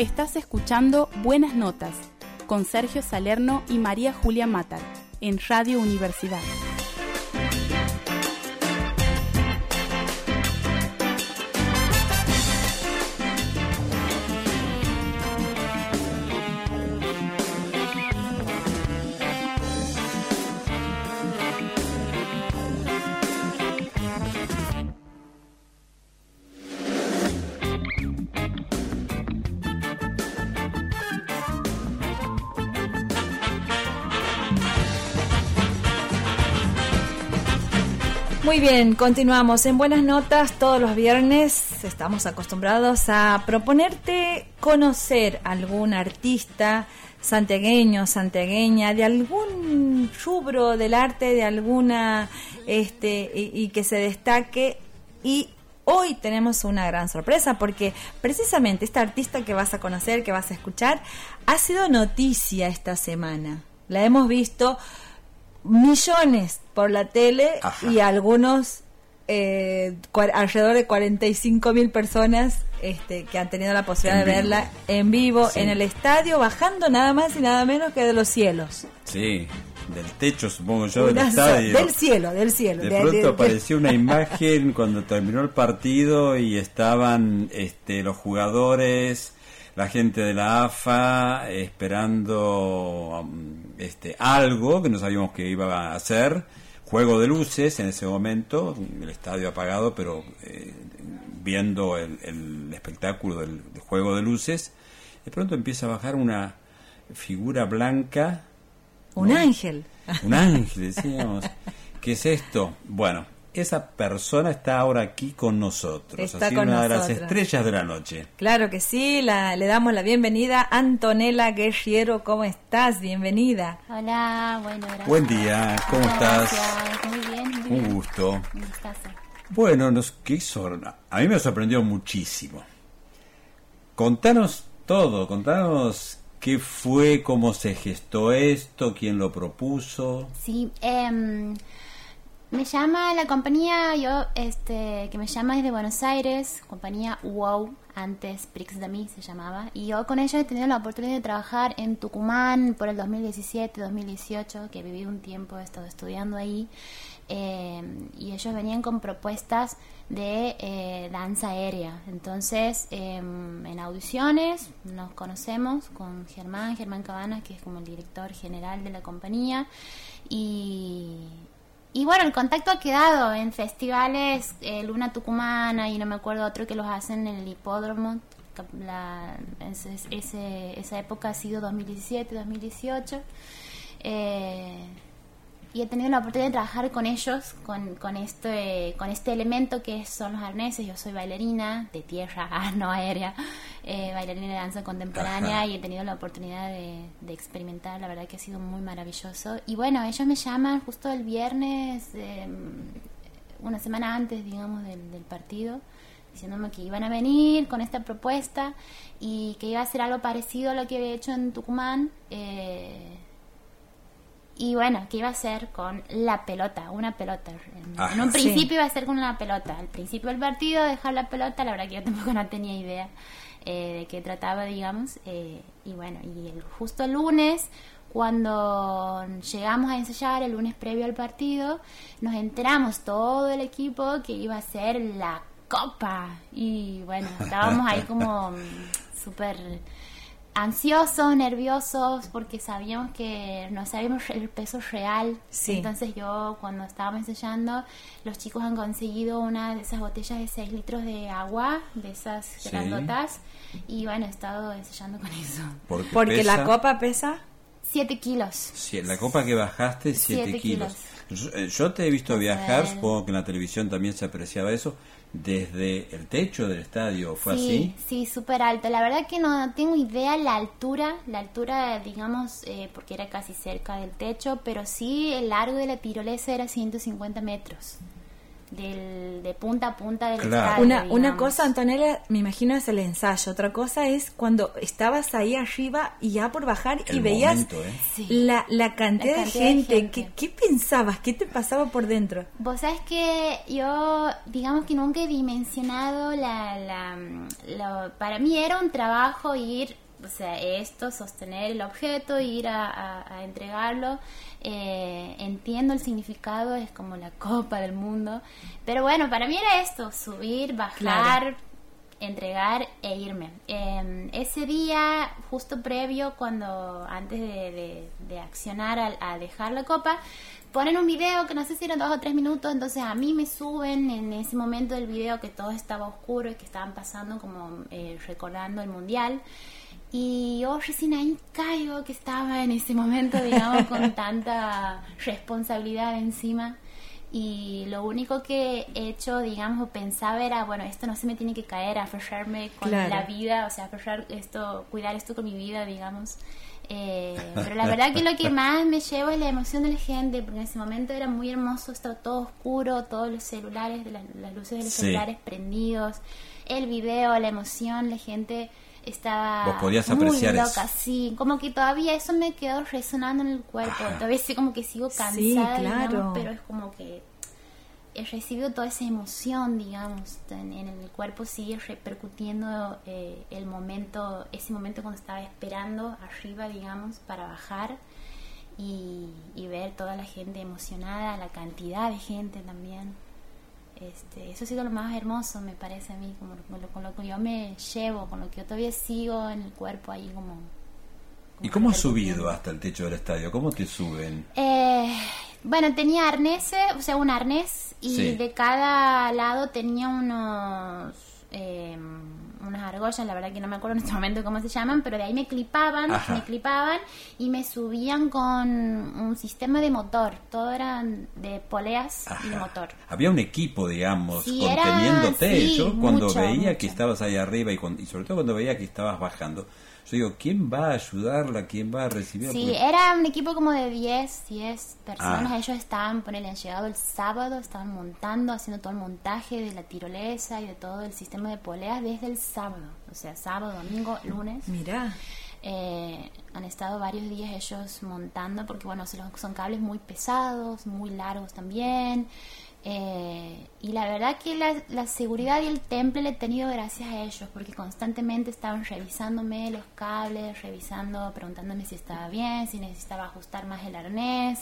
Estás escuchando Buenas Notas con Sergio Salerno y María Julia Matar en Radio Universidad. Muy bien, continuamos en Buenas Notas todos los viernes. Estamos acostumbrados a proponerte conocer algún artista santiagueño, santiagueña, de algún rubro del arte, de alguna, este, y, y que se destaque. Y hoy tenemos una gran sorpresa porque precisamente esta artista que vas a conocer, que vas a escuchar, ha sido noticia esta semana. La hemos visto millones por la tele Ajá. y algunos eh, alrededor de 45 mil personas este, que han tenido la posibilidad En de vivo. verla en vivo Sí. en el estadio bajando nada más y nada menos que de los cielos Sí, del techo supongo yo del estadio. del cielo del cielo De de- pronto de- de- apareció una imagen cuando terminó el partido y estaban este, los jugadores, la gente de la AFA esperando um, este, algo que no sabíamos que iba a hacer. Juego de luces en ese momento, el estadio apagado, pero eh, viendo el, el espectáculo del, del juego de luces. De pronto empieza a bajar una figura blanca un ¿no? ángel un ángel, decíamos. ¿Qué es esto? Bueno, esa persona está ahora aquí con nosotros. Está así con una de las estrellas de la noche. claro que sí la, le damos la bienvenida Antonella Guerriero ¿cómo estás? bienvenida Hola, bueno, gracias. Buen día, ¿cómo estás? Gracias, muy bien, muy Un gusto. Un gustazo. Bueno, nos, ¿qué hizo? A mí me sorprendió muchísimo. Contanos todo, contanos qué fue, cómo se gestó esto, quién lo propuso. Sí, em, me llama la compañía, yo, este, que me llama desde Buenos Aires, compañía WOW, antes Prix de mí se llamaba, y yo con ellos he tenido la oportunidad de trabajar en Tucumán por el 2017-2018, que viví un tiempo, he estado estudiando ahí, em, y ellos venían con propuestas de eh, danza aérea. Entonces, em, en audiciones nos conocemos con Germán, Germán Cabanas, que es como el director general de la compañía, y, y bueno, el contacto ha quedado en festivales, eh, Luna Tucumana y no me acuerdo otro que los hacen en el hipódromo. La, ese, ese- esa época ha sido 2017, 2018. Eh, y he tenido la oportunidad de trabajar con ellos, con, con, este, con este elemento que son los arneses. Yo soy bailarina de tierra, ah, no aérea, eh, bailarina de danza contemporánea Ajá. y he tenido la oportunidad de, de experimentar, la verdad que ha sido muy maravilloso. Y bueno, ellos me llaman justo el viernes, eh, una semana antes, digamos, del, del partido, diciéndome que iban a venir con esta propuesta y que iba a ser algo parecido a lo que había hecho en Tucumán. eh, y bueno, que iba a ser con la pelota, una pelota. En, Ajá. en un Sí. principio iba a ser con una pelota. Al principio del partido, dejar la pelota, la verdad que yo tampoco no tenía idea eh, de qué trataba, digamos. eh, y bueno, y el, justo el lunes, cuando llegamos a ensayar, el lunes previo al partido, nos enteramos todo el equipo que iba a ser la copa. Y bueno, estábamos ahí como mm, súper ansiosos, nerviosos, porque sabíamos que no sabíamos el peso real. Sí. Entonces yo cuando estábamos ensayando, los chicos han conseguido una de esas botellas de 6 litros de agua, de esas Sí. grandotas, y bueno, he estado ensayando con eso. Porque, porque la copa pesa 7 kilos. Sí, la copa que bajaste, 7 Siete kilos. Yo, eh, yo te he visto viajar, supongo que en la televisión también se apreciaba eso, desde el techo del estadio, ¿fue sí, así? sí, súper alto. La verdad que no tengo idea la altura, la altura, digamos, eh, porque era casi cerca del techo, pero sí el largo de la tirolesa era 150 metros. Del, de punta a punta del Claro. estadio, Una, una cosa, Antonella, me imagino es el ensayo. Otra cosa es cuando estabas ahí arriba y ya por bajar y veías momento, ¿eh? La, la cantidad, La cantidad de, de gente. ¿Qué, qué pensabas? ¿Qué te pasaba por dentro? Vos sabés que yo, digamos que nunca he dimensionado la, la, lo- para mí era un trabajo ir, o sea, esto, sostener el objeto, ir a, a- a entregarlo. Eh, entiendo el significado, es como la copa del mundo. Pero bueno, para mí era esto, subir, bajar, Claro. entregar e irme. Eh, ese día, justo previo, cuando antes de, de- de accionar a, a dejar la copa, ponen un video que no sé si eran dos o tres minutos, entonces a mí me suben en ese momento del video que todo estaba oscuro y que estaban pasando como eh, recordando el mundial. Y yo recién ahí caigo que estaba en ese momento, digamos, con tanta responsabilidad encima. Y lo único que he hecho, digamos, o pensaba era, bueno, esto no se me tiene que caer, aferrarme con Claro. la vida, o sea, aferrar esto, cuidar esto con mi vida, digamos. Eh, pero la verdad que lo que más me llevo es la emoción de la gente, porque en ese momento era muy hermoso, estaba todo oscuro, todos los celulares, las, las luces de los Sí. celulares prendidos, el video, la emoción, la gente estaba Vos podías muy eso. loca, sí, como que todavía eso me quedó resonando en el cuerpo, Ajá. todavía sí como que sigo Sí, cansada, claro. digamos, pero es como que he recibido toda esa emoción, digamos, en, en el cuerpo sigue repercutiendo eh, el momento, ese momento cuando estaba esperando arriba, digamos, para bajar y, y ver toda la gente emocionada, la cantidad de gente también. Este, eso ha sido lo más hermoso, me parece a mí, como, con lo- con lo que yo me llevo, con lo que yo todavía sigo en el cuerpo ahí como... ¿Y cómo has subido hasta el techo del estadio? ¿Cómo te suben? Eh, bueno, tenía arneses, o sea, un arnés y Sí. de cada lado tenía unos eh, unas argollas, la verdad que no me acuerdo en este momento cómo se llaman, pero de ahí me clipaban, Ajá. me clipaban y me subían con un sistema de motor, todo eran de poleas y de motor. Había un equipo, digamos, Sí, era- conteniéndote. sí, yo cuando mucho, veía mucho. que estabas ahí arriba y, cuando- y sobre todo cuando veía que estabas bajando, yo digo, ¿quién va a ayudarla? ¿Quién va a recibirla? Sí, Porque- era un equipo como de 10, 10 personas. Ah. Ellos estaban, ponele, han llegado el sábado, estaban montando, haciendo todo el montaje de la tirolesa y de todo el sistema de poleas desde el sábado. O sea, sábado, domingo, lunes. Mirá. Eh, han estado varios días ellos montando porque, bueno, son cables muy pesados, muy largos también. Eh, y la verdad que la, la seguridad y el temple le he tenido gracias a ellos porque constantemente estaban revisándome los cables, revisando, preguntándome si estaba bien, si necesitaba ajustar más el arnés.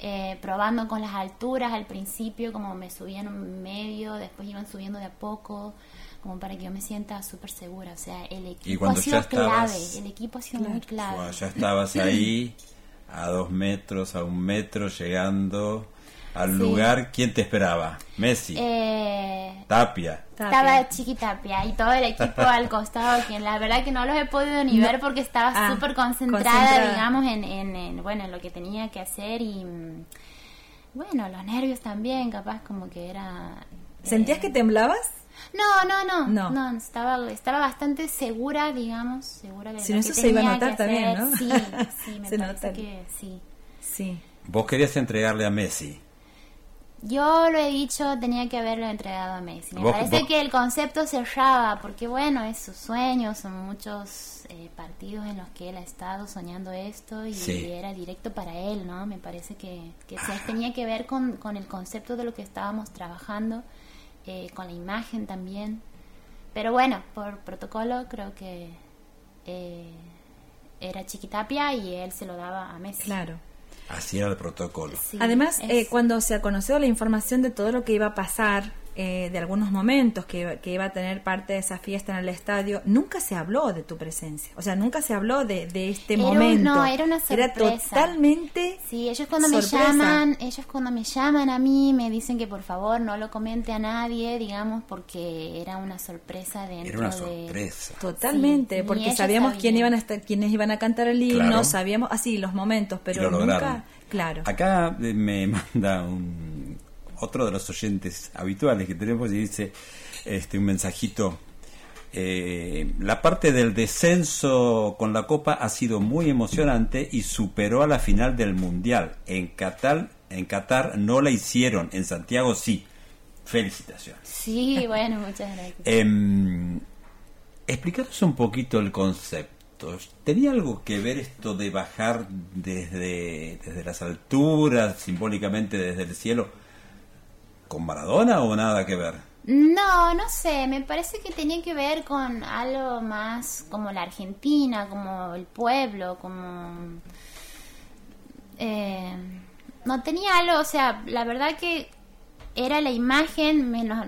eh, probando con las alturas al principio, como me subían un medio, después iban subiendo de a poco, como para que yo me sienta súper segura. O sea, el equipo ha sido estabas- clave, el equipo ha sido muy clave. Ya estabas ahí a dos metros, a un metro, llegando al Sí. lugar. ¿Quién te esperaba? Messi, Eh, Tapia. estaba Chiquitapia y todo el equipo al costado, que la verdad que no los he podido ni ver porque estaba Ah, súper concentrada, concentrada. digamos, en, en, en, bueno, en lo que tenía que hacer y mm, bueno, los nervios también, capaz como que era... ¿Sentías eh, que temblabas? No, no, no, No. no, estaba, estaba bastante segura, digamos, segura de Si lo no, que eso se iba a notar también. ¿no? Sí, sí, me Se parece nota. que sí. Sí. Vos querías entregarle a Messi. Yo lo he dicho, tenía que haberlo entregado a Messi. Me parece vos- que el concepto cerraba, porque bueno, es su sueño, son muchos eh, partidos en los que él ha estado soñando esto y Sí. era directo para él, ¿no? Me parece que, que sí, tenía que ver con, con el concepto de lo que estábamos trabajando, eh, con la imagen también. Pero bueno, por protocolo creo que eh, era Chiquitapia y él se lo daba a Messi. Claro. Así era el protocolo. Sí, Además, es- eh, cuando se conoció la información de todo lo que iba a pasar, eh, de algunos momentos que, iba- que iba a tener parte de esa fiesta en el estadio, nunca se habló de tu presencia. O sea, nunca se habló de, de este Era un- momento. no, era una sorpresa. totalmente. Sí, ellos cuando Sorpresa. me llaman, ellos cuando me llaman a mí me dicen que por favor no lo comente a nadie, digamos, porque era una sorpresa dentro Era una de... sorpresa. Totalmente, Sí, ni porque sabíamos quién iban a estar, quiénes iban a cantar el himno, Claro. sabíamos así los momentos, pero lo nunca, lograron. claro. Acá eh, me manda un, otro de los oyentes habituales que tenemos y dice este un mensajito. eh, la parte del descenso con la Copa ha sido muy emocionante y superó a la final del Mundial. En Qatar, en Qatar no la hicieron, en Santiago sí. felicitaciones. Sí, bueno, muchas gracias. Eh, explicaros un poquito el concepto. ¿Tenía algo que ver esto de bajar desde, desde las alturas, simbólicamente desde el cielo, con Maradona o nada que ver? No, no sé, me parece que tenía que ver con algo más como la Argentina, como el pueblo, como... Eh, no tenía algo, o sea, la verdad que era la imagen, me- no-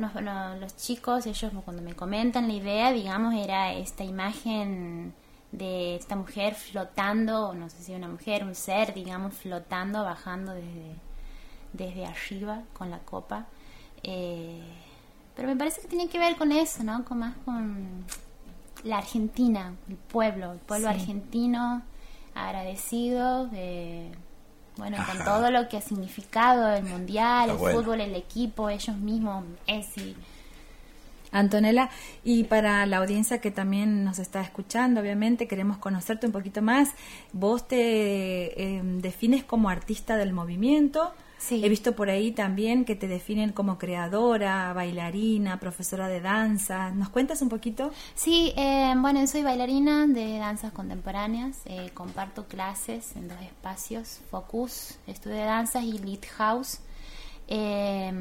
los chicos, ellos cuando me comentan la idea, digamos, era esta imagen de esta mujer flotando, no sé si una mujer, un ser, digamos, flotando, bajando desde, desde arriba con la copa. Eh, pero me parece que tiene que ver con eso, ¿no? Con más con la Argentina, el pueblo, el pueblo Sí. argentino agradecido de bueno, con todo lo que ha significado el mundial, Está el bueno. fútbol, el equipo, ellos mismos, Messi. Antonella, y para la audiencia que también nos está escuchando, obviamente queremos conocerte un poquito más. Vos te eh, defines como artista del movimiento. Sí. He visto por ahí también que te definen como creadora, bailarina, profesora de danza. ¿Nos cuentas un poquito? Sí, eh, bueno, soy bailarina de danzas contemporáneas, eh, comparto clases en dos espacios, Focus, estudio de danzas y Lead House. Eh,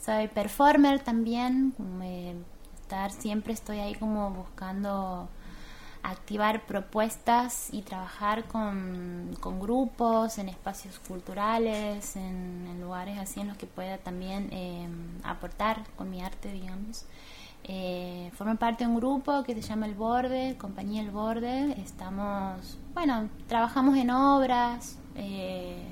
soy performer también, eh, estar siempre estoy ahí como buscando activar propuestas y trabajar con, con grupos, en espacios culturales, en, en lugares así en los que pueda también eh, aportar con mi arte, digamos. Eh, formo parte de un grupo que se llama El Borde, Compañía El Borde. Estamos, bueno, trabajamos en obras, eh,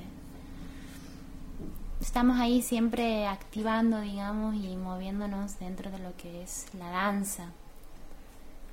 estamos ahí siempre activando, digamos, y moviéndonos dentro de lo que es la danza.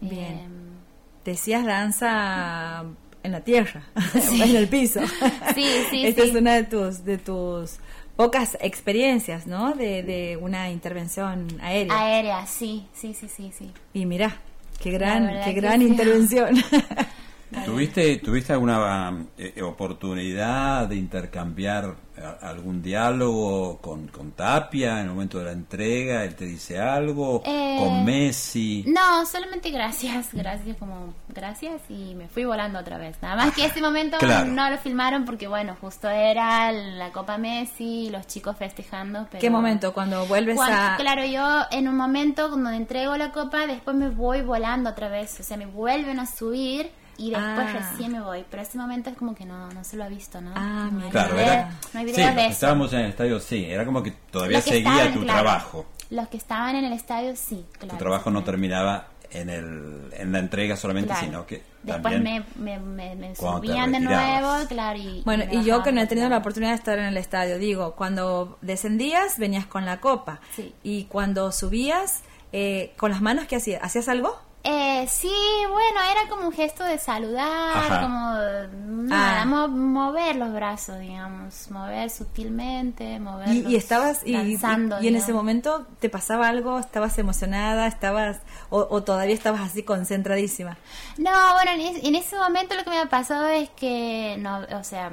Bien. Decías danza en la tierra, en el piso. Sí, sí, Esta sí. es una de tus, de tus pocas experiencias, ¿no? De, de una intervención aérea. aérea, sí, sí, sí, sí, sí. Y mira, qué gran, qué gran intervención. ¿Tuviste, ¿Tuviste alguna eh, oportunidad de intercambiar eh, algún diálogo con, con Tapia en el momento de la entrega? ¿Él te dice algo? Eh, ¿Con Messi? No, solamente gracias, gracias, como gracias y me fui volando otra vez. Nada más que ese momento Claro. no lo filmaron porque, bueno, justo era la Copa Messi, los chicos festejando. Pero ¿Qué momento? Cuando vuelves Cuando- a... Claro, yo en un momento cuando entrego la copa, después me voy volando otra vez. O sea, me vuelven a subir y después Ah. recién me voy. Pero ese momento es como que no, no se lo ha visto, ¿no? Ah, no, Claro, video- era. no hay sí, videos los de que eso. estábamos en el estadio, sí, era como que todavía que seguía estaban, tu claro, trabajo. Los que estaban en el estadio, sí, claro. tu trabajo no sí. terminaba en, el, en la entrega solamente, Claro. sino que Después también me, me, me, me subían de nuevo, claro. Y, Bueno, me y yo que no he tenido la oportunidad de estar en el estadio, digo, cuando descendías venías con la copa Sí. y cuando subías, eh, con las manos, ¿qué hacías? ¿Hacías algo? Eh, sí, bueno, era como un gesto de saludar, Ajá. como nada, Ah. mo- mover los brazos, digamos, mover sutilmente, Y, moverlos y estabas, y, y- danzando, y en ese momento te pasaba algo, estabas emocionada, estabas, o, o todavía estabas así concentradísima. No, bueno, en, es- en ese momento lo que me ha pasado es que, no, o sea,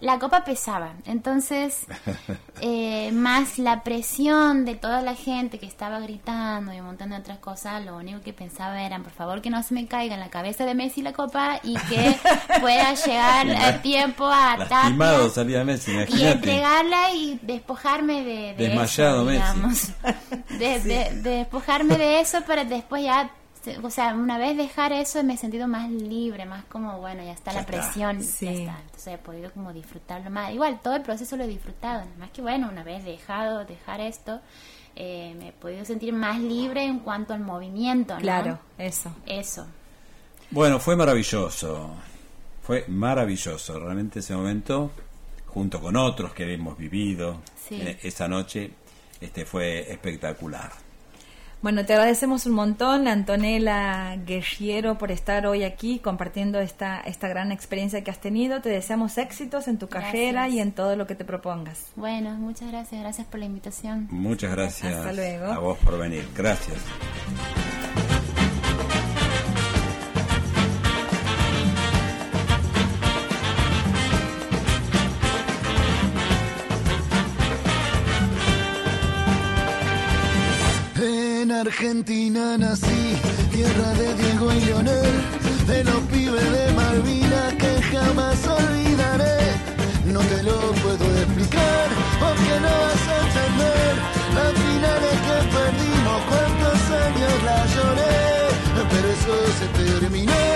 la copa pesaba, entonces, eh, más la presión de toda la gente que estaba gritando y un montón de otras cosas, lo único que pensaba era, por favor, que no se me caiga en la cabeza de Messi la copa y que pueda llegar a tiempo a lastimado salía Messi, y imagínate. entregarla y despojarme de, de Desmayado eso, Messi. De, de- de despojarme de eso para después ya o sea una vez dejar eso me he sentido más libre más como bueno ya está Ya la está. presión Sí. ya está entonces he podido como disfrutarlo más igual todo el proceso lo he disfrutado nada más que bueno una vez dejado dejar esto eh, me he podido sentir más libre en cuanto al movimiento ¿no? Claro, eso. eso Bueno, fue maravilloso. Fue maravilloso. Realmente ese momento, junto con otros que hemos vivido Sí. eh, esa noche, este fue espectacular. Bueno, te agradecemos un montón, Antonella Guerriero, por estar hoy aquí compartiendo esta, esta gran experiencia que has tenido. Te deseamos éxitos en tu carrera Gracias. y en todo lo que te propongas. bueno muchas gracias gracias por la invitación Muchas gracias Hasta luego. a vos por venir. Gracias. Argentina nací, tierra de Diego y Leonel, de los pibes de Malvinas que jamás olvidaré. No te lo puedo explicar, porque no vas a entender las finales que perdimos, cuántos años la lloré, pero eso se terminó,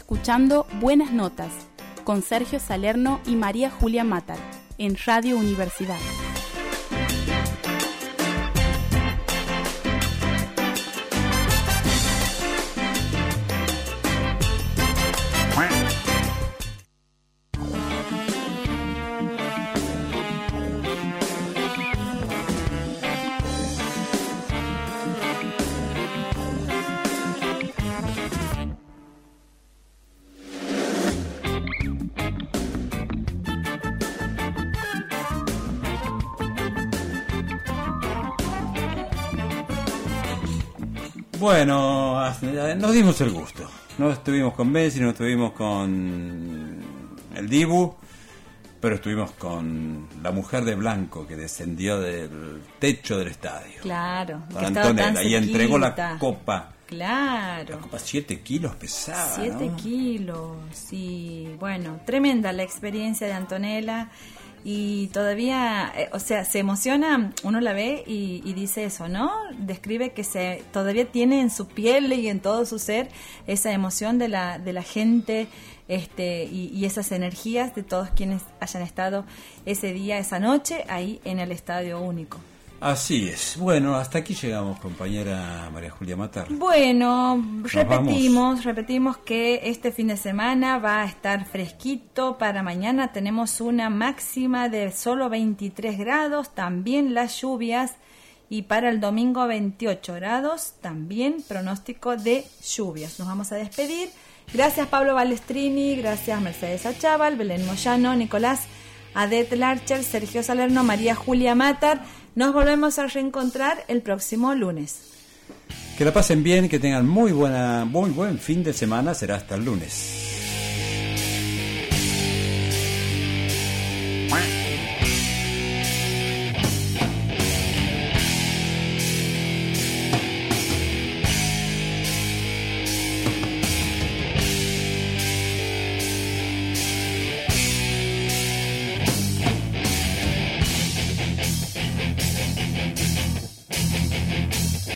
escuchando Buenas Notas con Sergio Salerno y María Julia Matar en Radio Universidad. Bueno, nos dimos el gusto. No estuvimos con Messi, no estuvimos con el Dibu, pero estuvimos con la mujer de blanco que descendió del techo del estadio. Claro, Con Antonella y entregó la copa. Claro. La copa 7 kilos pesada. 7 ¿no? kilos, sí. Bueno, tremenda la experiencia de Antonella. Y todavía, eh, o sea, se emociona, uno la ve y, y dice eso, ¿no? Describe que se todavía tiene en su piel y en todo su ser esa emoción de la, de la gente este, y, y esas energías de todos quienes hayan estado ese día, esa noche, ahí en el Estadio Único. Así es. Bueno, hasta aquí llegamos, compañera María Julia Matar. Bueno, Nos repetimos, repetimos que este fin de semana va a estar fresquito. Para mañana tenemos una máxima de solo 23 grados, también las lluvias. Y para el domingo 28 grados, también pronóstico de lluvias. Nos vamos a despedir. Gracias Pablo Balestrini, gracias Mercedes Achával, Belén Moyano, Nicolás Adet Larcher, Sergio Salerno, María Julia Matar. Nos volvemos a reencontrar el próximo lunes. Que la pasen bien, que tengan muy buena, muy buen fin de semana. Será hasta el lunes.